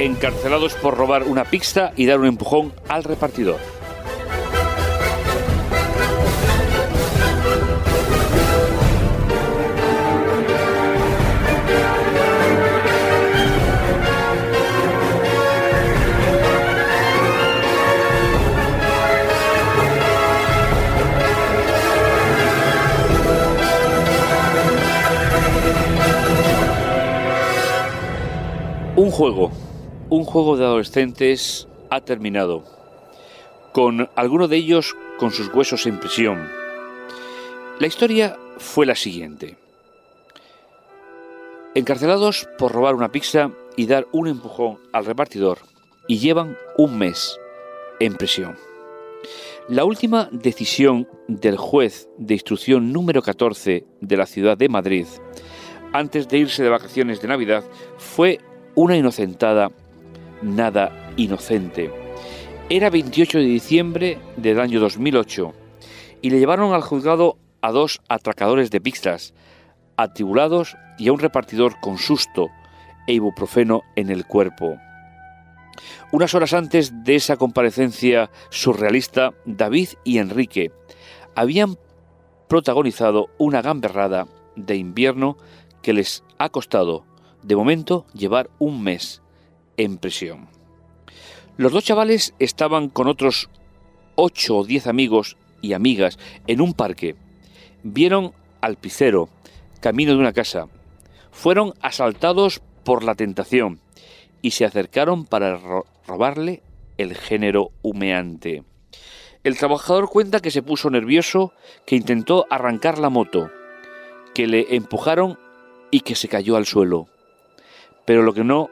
encarcelados por robar una pizza y dar un empujón al repartidor. Un juego, un juego de adolescentes ha terminado, con alguno de ellos con sus huesos en prisión. La historia fue la siguiente. Encarcelados por robar una pizza y dar un empujón al repartidor, y llevan un mes en prisión. La última decisión del juez de instrucción número 14 de la ciudad de Madrid, antes de irse de vacaciones de Navidad, fue una inocentada nada inocente. Era 28 de diciembre del año 2008 y le llevaron al juzgado a dos atracadores de pizzas, atribulados y a un repartidor con susto e ibuprofeno en el cuerpo. Unas horas antes de esa comparecencia surrealista, David y Enrique habían protagonizado una gamberrada de invierno que les ha costado de momento llevar un mes en prisión. Los dos chavales estaban con otros ocho o diez amigos y amigas en un parque. Vieron al picero, camino de una casa. Fueron asaltados por la tentación y se acercaron para robarle el género humeante. El trabajador cuenta que se puso nervioso, que intentó arrancar la moto, que le empujaron y que se cayó al suelo pero lo que no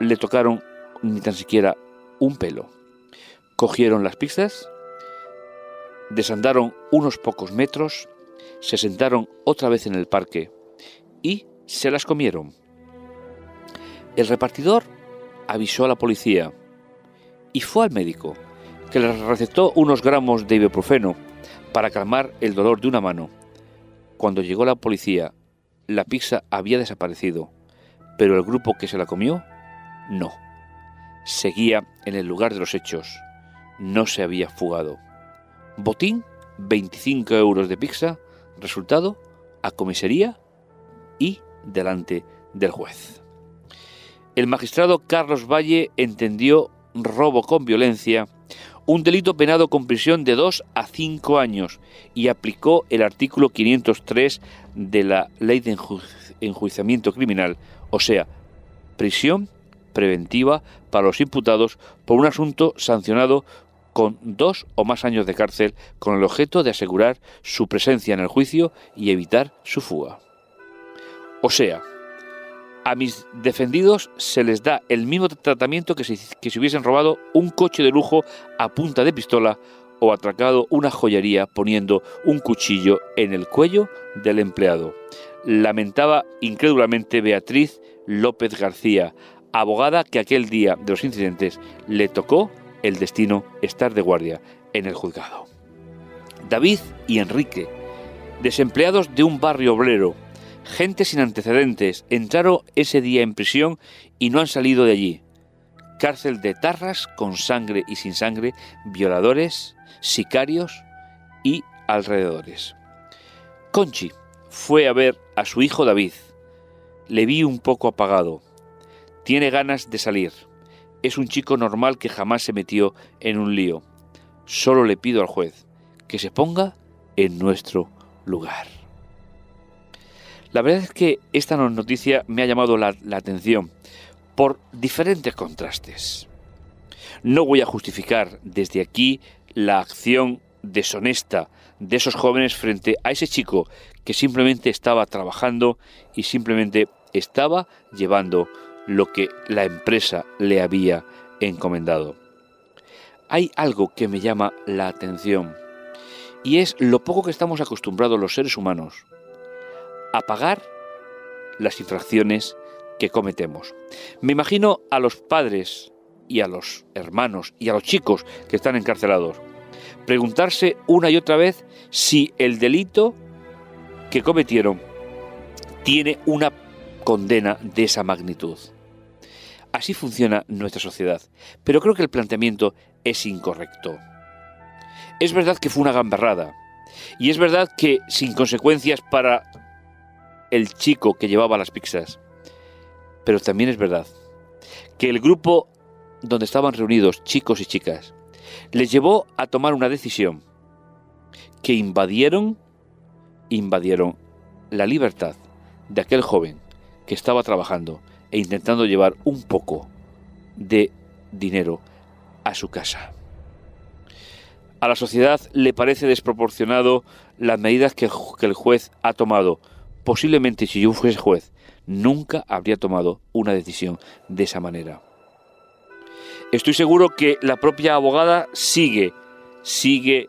le tocaron ni tan siquiera un pelo. Cogieron las pizzas, desandaron unos pocos metros, se sentaron otra vez en el parque y se las comieron. El repartidor avisó a la policía y fue al médico, que le recetó unos gramos de ibuprofeno para calmar el dolor de una mano. Cuando llegó la policía, la pizza había desaparecido pero el grupo que se la comió, no. Seguía en el lugar de los hechos. No se había fugado. Botín, 25 euros de pizza. Resultado, a comisaría y delante del juez. El magistrado Carlos Valle entendió robo con violencia, un delito penado con prisión de 2 a 5 años y aplicó el artículo 503 de la Ley de Enjuiciamiento Criminal o sea, prisión preventiva para los imputados por un asunto sancionado con dos o más años de cárcel con el objeto de asegurar su presencia en el juicio y evitar su fuga. O sea, a mis defendidos se les da el mismo tratamiento que si, que si hubiesen robado un coche de lujo a punta de pistola o atracado una joyería poniendo un cuchillo en el cuello del empleado lamentaba incrédulamente Beatriz López García, abogada que aquel día de los incidentes le tocó el destino estar de guardia en el juzgado. David y Enrique, desempleados de un barrio obrero, gente sin antecedentes, entraron ese día en prisión y no han salido de allí. Cárcel de tarras con sangre y sin sangre, violadores, sicarios y alrededores. Conchi, fue a ver a su hijo David. Le vi un poco apagado. Tiene ganas de salir. Es un chico normal que jamás se metió en un lío. Solo le pido al juez que se ponga en nuestro lugar. La verdad es que esta noticia me ha llamado la, la atención por diferentes contrastes. No voy a justificar desde aquí la acción deshonesta de esos jóvenes frente a ese chico que simplemente estaba trabajando y simplemente estaba llevando lo que la empresa le había encomendado. Hay algo que me llama la atención y es lo poco que estamos acostumbrados los seres humanos a pagar las infracciones que cometemos. Me imagino a los padres y a los hermanos y a los chicos que están encarcelados preguntarse una y otra vez si el delito que cometieron tiene una condena de esa magnitud. Así funciona nuestra sociedad, pero creo que el planteamiento es incorrecto. Es verdad que fue una gamberrada, y es verdad que sin consecuencias para el chico que llevaba las pizzas, pero también es verdad que el grupo donde estaban reunidos chicos y chicas les llevó a tomar una decisión que invadieron invadieron la libertad de aquel joven que estaba trabajando e intentando llevar un poco de dinero a su casa. A la sociedad le parece desproporcionado las medidas que, el juez ha tomado. Posiblemente si yo fuese juez, nunca habría tomado una decisión de esa manera. Estoy seguro que la propia abogada sigue, sigue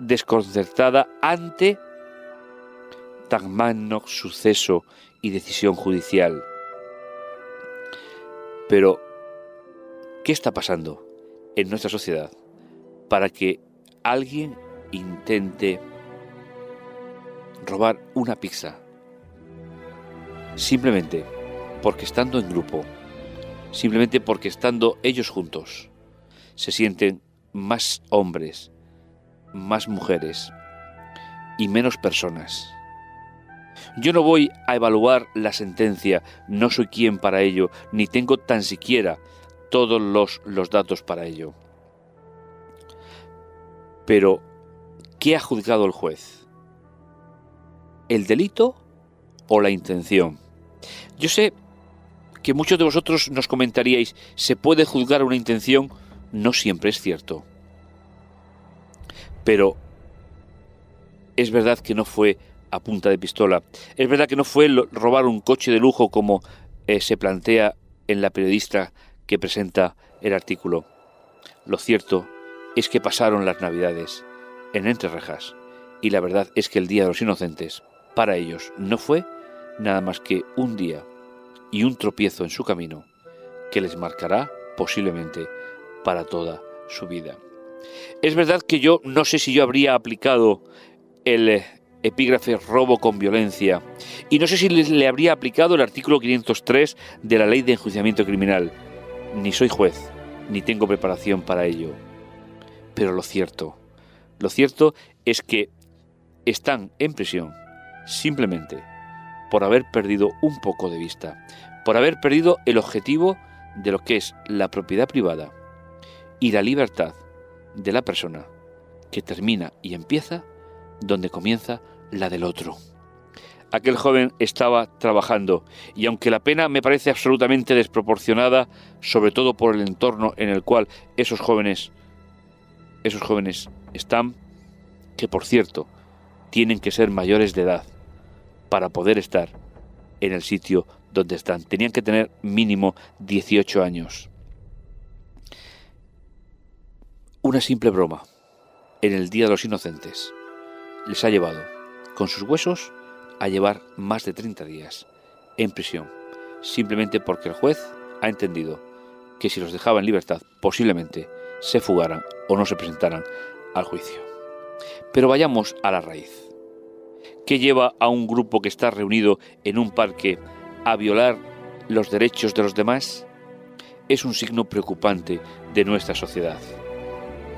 desconcertada ante tan magno suceso y decisión judicial. Pero, ¿qué está pasando en nuestra sociedad para que alguien intente robar una pizza? Simplemente porque estando en grupo, simplemente porque estando ellos juntos, se sienten más hombres, más mujeres y menos personas. Yo no voy a evaluar la sentencia, no soy quien para ello, ni tengo tan siquiera todos los, los datos para ello. Pero, ¿qué ha juzgado el juez? ¿El delito o la intención? Yo sé que muchos de vosotros nos comentaríais, ¿se puede juzgar una intención? No siempre es cierto. Pero es verdad que no fue a punta de pistola. Es verdad que no fue robar un coche de lujo como eh, se plantea en la periodista que presenta el artículo. Lo cierto es que pasaron las Navidades en entre rejas y la verdad es que el Día de los Inocentes para ellos no fue nada más que un día y un tropiezo en su camino que les marcará posiblemente para toda su vida. Es verdad que yo no sé si yo habría aplicado el eh, epígrafe robo con violencia y no sé si le, habría aplicado el artículo 503 de la ley de enjuiciamiento criminal. Ni soy juez, ni tengo preparación para ello. Pero lo cierto, lo cierto es que están en prisión simplemente por haber perdido un poco de vista, por haber perdido el objetivo de lo que es la propiedad privada y la libertad de la persona que termina y empieza donde comienza la del otro. Aquel joven estaba trabajando y aunque la pena me parece absolutamente desproporcionada, sobre todo por el entorno en el cual esos jóvenes esos jóvenes están, que por cierto, tienen que ser mayores de edad para poder estar en el sitio donde están. Tenían que tener mínimo 18 años. Una simple broma en el Día de los Inocentes les ha llevado, con sus huesos, a llevar más de 30 días en prisión, simplemente porque el juez ha entendido que si los dejaba en libertad, posiblemente se fugaran o no se presentaran al juicio. Pero vayamos a la raíz. ¿Qué lleva a un grupo que está reunido en un parque a violar los derechos de los demás? Es un signo preocupante de nuestra sociedad.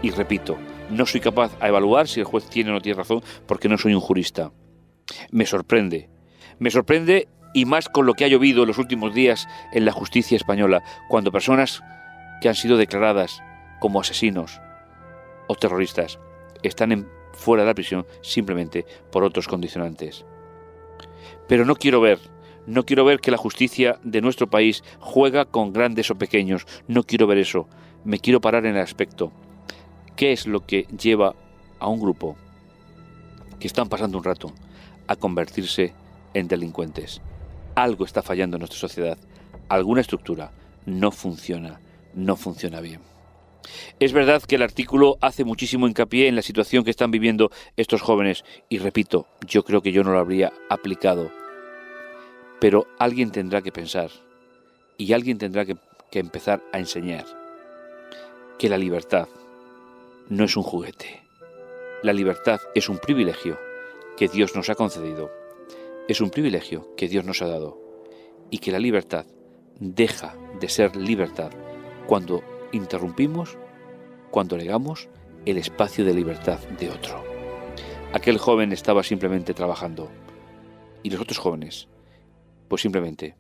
Y repito, no soy capaz a evaluar si el juez tiene o no tiene razón porque no soy un jurista. Me sorprende. Me sorprende y más con lo que ha llovido en los últimos días en la justicia española, cuando personas que han sido declaradas como asesinos o terroristas están fuera de la prisión simplemente por otros condicionantes. Pero no quiero ver, no quiero ver que la justicia de nuestro país juega con grandes o pequeños, no quiero ver eso, me quiero parar en el aspecto ¿Qué es lo que lleva a un grupo que están pasando un rato a convertirse en delincuentes? Algo está fallando en nuestra sociedad, alguna estructura no funciona, no funciona bien. Es verdad que el artículo hace muchísimo hincapié en la situación que están viviendo estos jóvenes y repito, yo creo que yo no lo habría aplicado. Pero alguien tendrá que pensar y alguien tendrá que, que empezar a enseñar que la libertad, no es un juguete. La libertad es un privilegio que Dios nos ha concedido. Es un privilegio que Dios nos ha dado. Y que la libertad deja de ser libertad cuando interrumpimos, cuando negamos el espacio de libertad de otro. Aquel joven estaba simplemente trabajando y los otros jóvenes, pues simplemente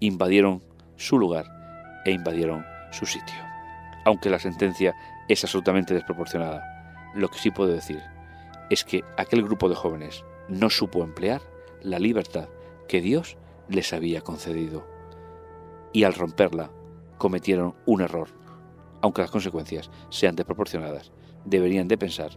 invadieron su lugar e invadieron su sitio. Aunque la sentencia es absolutamente desproporcionada, lo que sí puedo decir es que aquel grupo de jóvenes no supo emplear la libertad que Dios les había concedido. Y al romperla, cometieron un error. Aunque las consecuencias sean desproporcionadas, deberían de pensar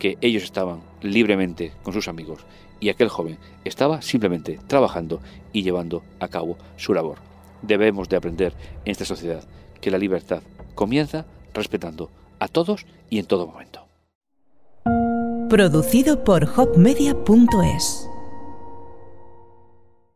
que ellos estaban libremente con sus amigos y aquel joven estaba simplemente trabajando y llevando a cabo su labor. Debemos de aprender en esta sociedad que la libertad comienza respetando a todos y en todo momento. Producido por hopmedia.es